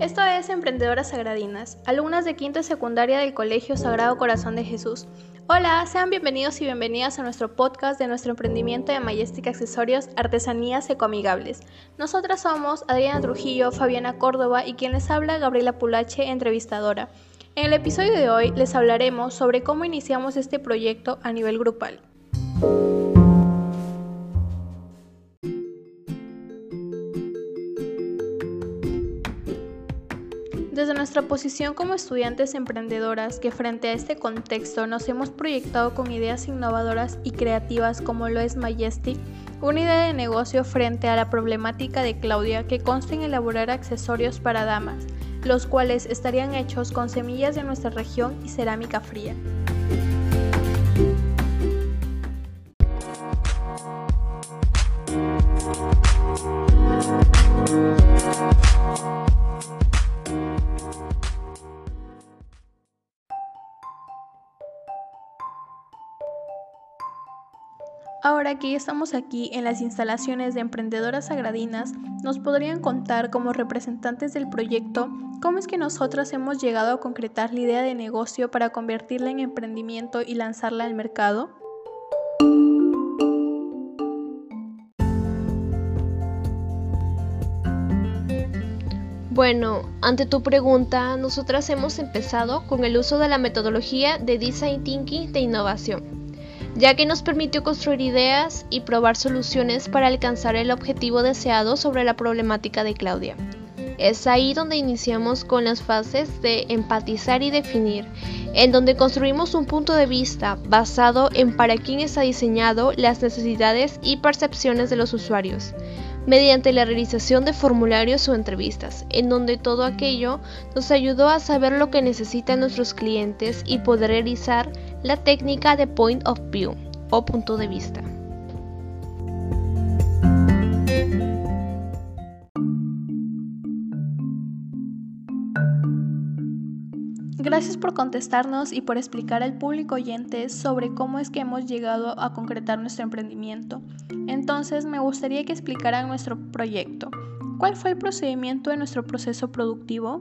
Esto es Emprendedoras Sagradinas, alumnas de quinto y secundaria del Colegio Sagrado Corazón de Jesús. Hola, sean bienvenidos y bienvenidas a nuestro podcast de nuestro emprendimiento de Majestic Accesorios Artesanías Ecoamigables. Nosotras somos Adriana Trujillo, Fabiana Córdoba y quien les habla Gabriela Pulache, entrevistadora. En el episodio de hoy les hablaremos sobre cómo iniciamos este proyecto a nivel grupal. Desde nuestra posición como estudiantes emprendedoras que frente a este contexto nos hemos proyectado con ideas innovadoras y creativas como lo es Majestic, una idea de negocio frente a la problemática de Claudia que consta en elaborar accesorios para damas, los cuales estarían hechos con semillas de nuestra región y cerámica fría. Que ya estamos aquí en las instalaciones de Emprendedoras Sagradinas, nos podrían contar como representantes del proyecto cómo es que nosotras hemos llegado a concretar la idea de negocio para convertirla en emprendimiento y lanzarla al mercado. Bueno, ante tu pregunta, nosotras hemos empezado con el uso de la metodología de Design Thinking de innovación ya que nos permitió construir ideas y probar soluciones para alcanzar el objetivo deseado sobre la problemática de Claudia. Es ahí donde iniciamos con las fases de empatizar y definir, en donde construimos un punto de vista basado en para quién está diseñado las necesidades y percepciones de los usuarios, mediante la realización de formularios o entrevistas, en donde todo aquello nos ayudó a saber lo que necesitan nuestros clientes y poder realizar la técnica de point of view o punto de vista. Gracias por contestarnos y por explicar al público oyente sobre cómo es que hemos llegado a concretar nuestro emprendimiento. Entonces, me gustaría que explicaran nuestro proyecto. ¿Cuál fue el procedimiento de nuestro proceso productivo?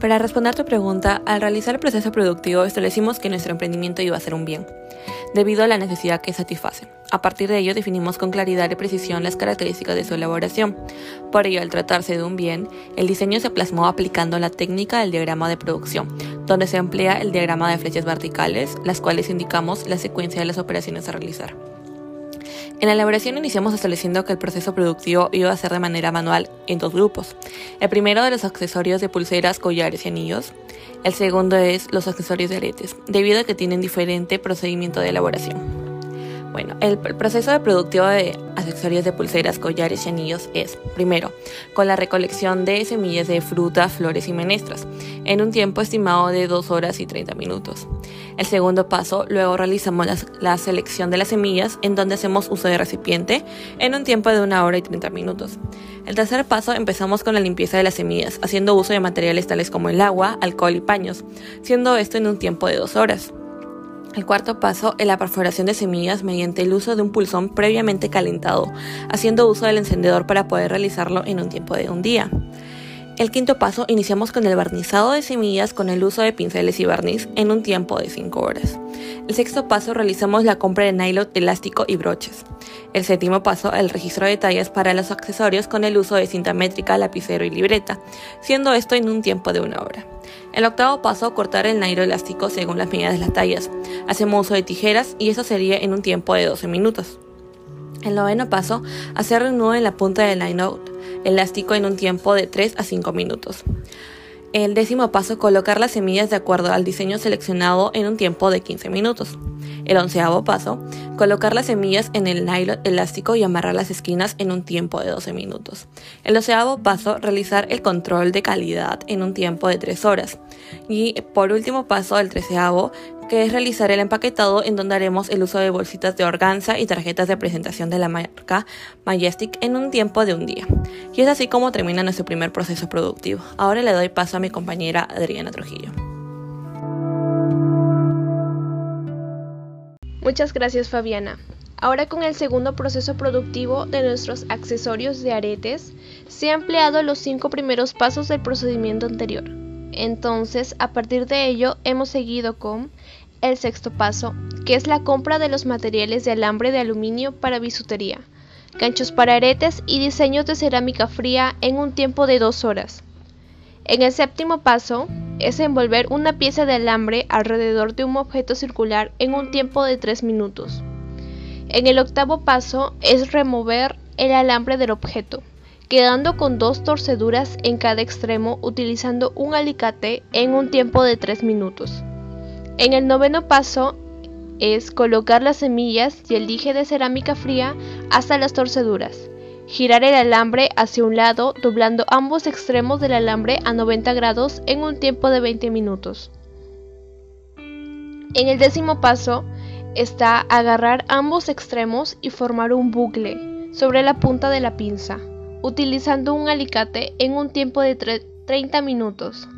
Para responder tu pregunta, al realizar el proceso productivo establecimos que nuestro emprendimiento iba a ser un bien, debido a la necesidad que satisface. A partir de ello definimos con claridad y precisión las características de su elaboración. Por ello, al tratarse de un bien, el diseño se plasmó aplicando la técnica del diagrama de producción, donde se emplea el diagrama de flechas verticales, las cuales indicamos la secuencia de las operaciones a realizar. En la elaboración iniciamos estableciendo que el proceso productivo iba a ser de manera manual en dos grupos. El primero de los accesorios de pulseras, collares y anillos. El segundo es los accesorios de aretes, debido a que tienen diferente procedimiento de elaboración. Bueno, el, proceso de productivo de accesorios de pulseras, collares y anillos es, primero, con la recolección de semillas de frutas, flores y menestras, en un tiempo estimado de 2 horas y 30 minutos. El segundo paso, luego realizamos la, selección de las semillas, en donde hacemos uso de recipiente, en un tiempo de 1 hora y 30 minutos. El tercer paso, empezamos con la limpieza de las semillas, haciendo uso de materiales tales como el agua, alcohol y paños, siendo esto en un tiempo de 2 horas. El cuarto paso es la perforación de semillas mediante el uso de un pulsón previamente calentado, haciendo uso del encendedor para poder realizarlo en un tiempo de un día. El quinto paso iniciamos con el barnizado de semillas con el uso de pinceles y barniz en un tiempo de 5 horas. El sexto paso realizamos la compra de nylon, elástico y broches. El séptimo paso el registro de tallas para los accesorios con el uso de cinta métrica, lapicero y libreta, siendo esto en un tiempo de una hora. El octavo paso, cortar el nylon elástico según las medidas de las tallas. Hacemos uso de tijeras y eso sería en un tiempo de 12 minutos. El noveno paso, hacer un nudo en la punta del nylon elástico en un tiempo de 3 a 5 minutos. El décimo paso, colocar las semillas de acuerdo al diseño seleccionado en un tiempo de 15 minutos. El onceavo paso, colocar las semillas en el nylon elástico y amarrar las esquinas en un tiempo de 12 minutos. El doceavo paso, realizar el control de calidad en un tiempo de 3 horas. Y por último paso, el treceavo, que es realizar el empaquetado en donde haremos el uso de bolsitas de organza y tarjetas de presentación de la marca Majestic en un tiempo de un día. Y es así como termina nuestro primer proceso productivo. Ahora le doy paso a mi compañera Adriana Trujillo. Muchas gracias Fabiana. Ahora con el segundo proceso productivo de nuestros accesorios de aretes, se han empleado los cinco primeros pasos del procedimiento anterior. Entonces, a partir de ello, hemos seguido con el sexto paso, que es la compra de los materiales de alambre de aluminio para bisutería, ganchos para aretes y diseños de cerámica fría en un tiempo de dos horas. En el séptimo paso es envolver una pieza de alambre alrededor de un objeto circular en un tiempo de tres minutos. En el octavo paso es remover el alambre del objeto, quedando con dos torceduras en cada extremo utilizando un alicate en un tiempo de 3 minutos. En el noveno paso es colocar las semillas y el dije de cerámica fría hasta las torceduras. Girar el alambre hacia un lado doblando ambos extremos del alambre a 90 grados en un tiempo de 20 minutos. En el décimo paso está agarrar ambos extremos y formar un bucle sobre la punta de la pinza, utilizando un alicate en un tiempo de 30 minutos.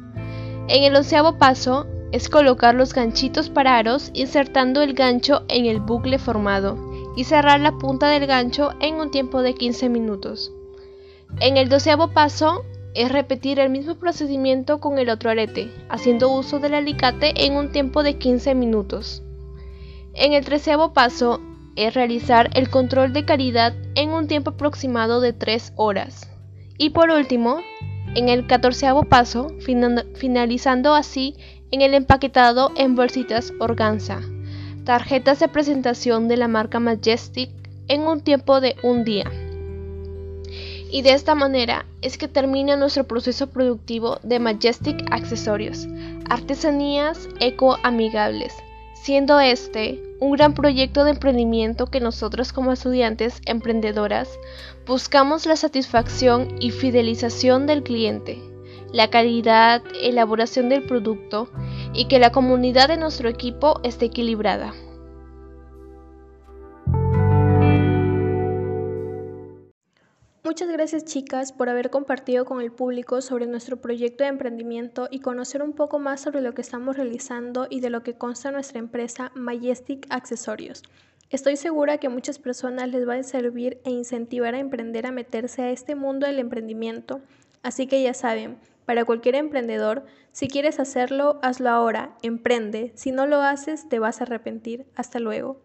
En el onceavo paso es colocar los ganchitos para aros insertando el gancho en el bucle formado y cerrar la punta del gancho en un tiempo de 15 minutos. En el doceavo paso es repetir el mismo procedimiento con el otro arete, haciendo uso del alicate en un tiempo de 15 minutos. En el treceavo paso es realizar el control de calidad en un tiempo aproximado de 3 horas. Y por último, en el catorceavo paso, finalizando así en el empaquetado en bolsitas organza, tarjetas de presentación de la marca Majestic en un tiempo de un día. Y de esta manera es que termina nuestro proceso productivo de Majestic Accesorios, artesanías eco-amigables siendo este un gran proyecto de emprendimiento que nosotros como estudiantes emprendedoras buscamos la satisfacción y fidelización del cliente, la calidad, elaboración del producto y que la comunidad de nuestro equipo esté equilibrada. Muchas gracias chicas por haber compartido con el público sobre nuestro proyecto de emprendimiento y conocer un poco más sobre lo que estamos realizando y de lo que consta nuestra empresa Majestic Accesorios. Estoy segura que muchas personas les va a servir e incentivar a emprender a meterse a este mundo del emprendimiento, así que ya saben, para cualquier emprendedor, si quieres hacerlo, hazlo ahora, emprende, si no lo haces te vas a arrepentir. Hasta luego.